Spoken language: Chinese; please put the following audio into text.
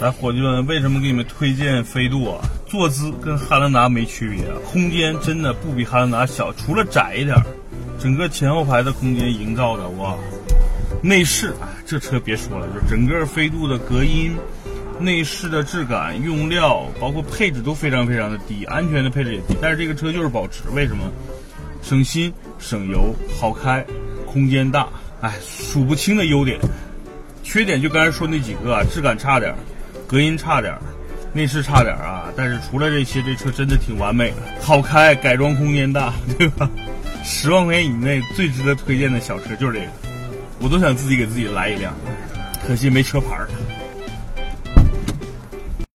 来，伙计们，为什么给你们推荐飞度啊？坐姿跟汉兰达没区别，空间真的不比汉兰达小，除了窄一点，整个前后排的空间营造的哇。内饰啊，这车别说了，就整个飞度的隔音、内饰的质感、用料，包括配置都非常非常的低，安全的配置也低。但是这个车就是保值，为什么？省心、省油、好开、空间大，哎，数不清的优点。缺点就刚才说那几个啊，质感差点。隔音差点，内饰差点啊！但是除了这些，这车真的挺完美的，好开，改装空间大，对吧？十万块钱以内最值得推荐的小车就是这个，我都想自己给自己来一辆，可惜没车牌儿。